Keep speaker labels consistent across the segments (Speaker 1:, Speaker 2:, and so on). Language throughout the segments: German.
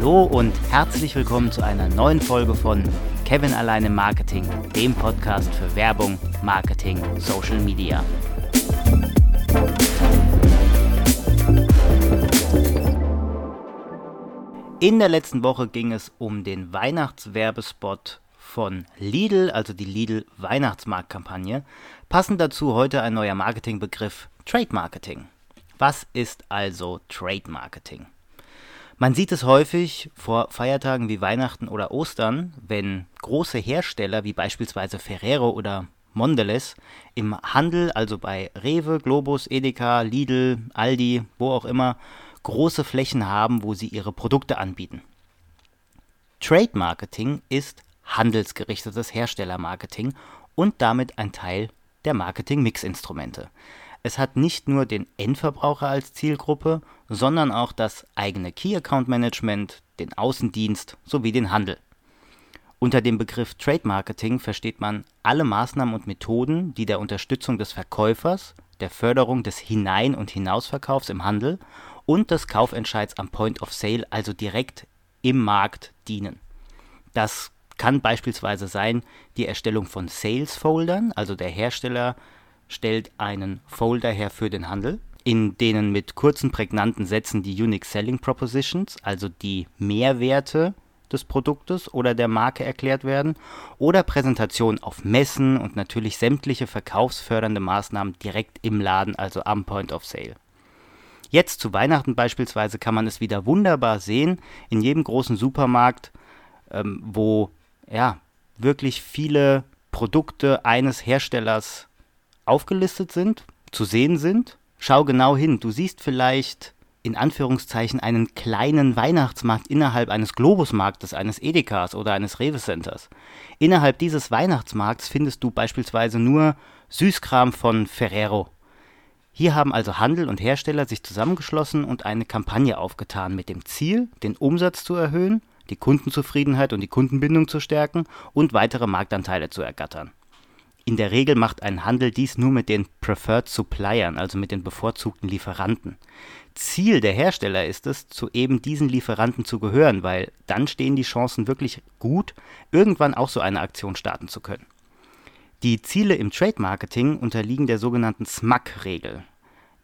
Speaker 1: Hallo und herzlich willkommen zu einer neuen Folge von Kevin alleine Marketing, dem Podcast für Werbung, Marketing, Social Media. In der letzten Woche ging es um den Weihnachtswerbespot von Lidl, also die Lidl Weihnachtsmarktkampagne. Passend dazu heute ein neuer Marketingbegriff Trade Marketing. Was ist also Trade Marketing? Man sieht es häufig vor Feiertagen wie Weihnachten oder Ostern, wenn große Hersteller wie beispielsweise Ferrero oder Mondelez im Handel, also bei Rewe, Globus, Edeka, Lidl, Aldi, wo auch immer, große Flächen haben, wo sie ihre Produkte anbieten. Trade Marketing ist handelsgerichtetes Herstellermarketing und damit ein Teil der Marketing-Mix-Instrumente. Es hat nicht nur den Endverbraucher als Zielgruppe, sondern auch das eigene Key Account Management, den Außendienst sowie den Handel. Unter dem Begriff Trade Marketing versteht man alle Maßnahmen und Methoden, die der Unterstützung des Verkäufers, der Förderung des Hinein- und Hinausverkaufs im Handel und des Kaufentscheids am Point of Sale, also direkt im Markt, dienen. Das kann beispielsweise sein die Erstellung von Sales-Foldern, also der Hersteller stellt einen Folder her für den Handel, in denen mit kurzen, prägnanten Sätzen die Unique Selling Propositions, also die Mehrwerte des Produktes oder der Marke erklärt werden, oder Präsentationen auf Messen und natürlich sämtliche verkaufsfördernde Maßnahmen direkt im Laden, also am Point of Sale. Jetzt zu Weihnachten beispielsweise kann man es wieder wunderbar sehen, in jedem großen Supermarkt, ähm, wo ja wirklich viele Produkte eines Herstellers aufgelistet sind, zu sehen sind. Schau genau hin. Du siehst vielleicht in Anführungszeichen einen kleinen Weihnachtsmarkt innerhalb eines Globusmarktes, eines Edekas oder eines Rewe Centers. Innerhalb dieses Weihnachtsmarkts findest du beispielsweise nur Süßkram von Ferrero. Hier haben also Handel und Hersteller sich zusammengeschlossen und eine Kampagne aufgetan mit dem Ziel, den Umsatz zu erhöhen, die Kundenzufriedenheit und die Kundenbindung zu stärken und weitere Marktanteile zu ergattern. In der Regel macht ein Handel dies nur mit den Preferred Suppliern, also mit den bevorzugten Lieferanten. Ziel der Hersteller ist es, zu eben diesen Lieferanten zu gehören, weil dann stehen die Chancen wirklich gut, irgendwann auch so eine Aktion starten zu können. Die Ziele im Trade Marketing unterliegen der sogenannten SMAC-Regel.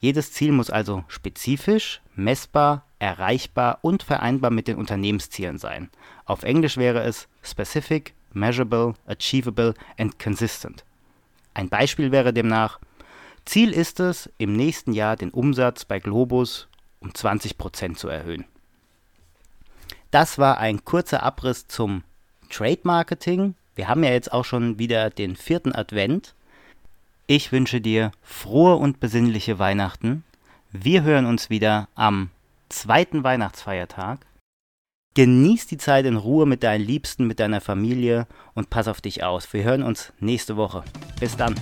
Speaker 1: Jedes Ziel muss also spezifisch, messbar, erreichbar und vereinbar mit den Unternehmenszielen sein. Auf Englisch wäre es Specific, Measurable, Achievable and Consistent. Ein Beispiel wäre demnach, Ziel ist es, im nächsten Jahr den Umsatz bei Globus um 20% zu erhöhen. Das war ein kurzer Abriss zum Trade Marketing. Wir haben ja jetzt auch schon wieder den vierten Advent. Ich wünsche dir frohe und besinnliche Weihnachten. Wir hören uns wieder am zweiten Weihnachtsfeiertag. Genieß die Zeit in Ruhe mit deinen Liebsten, mit deiner Familie und pass auf dich aus. Wir hören uns nächste Woche. Bis dann.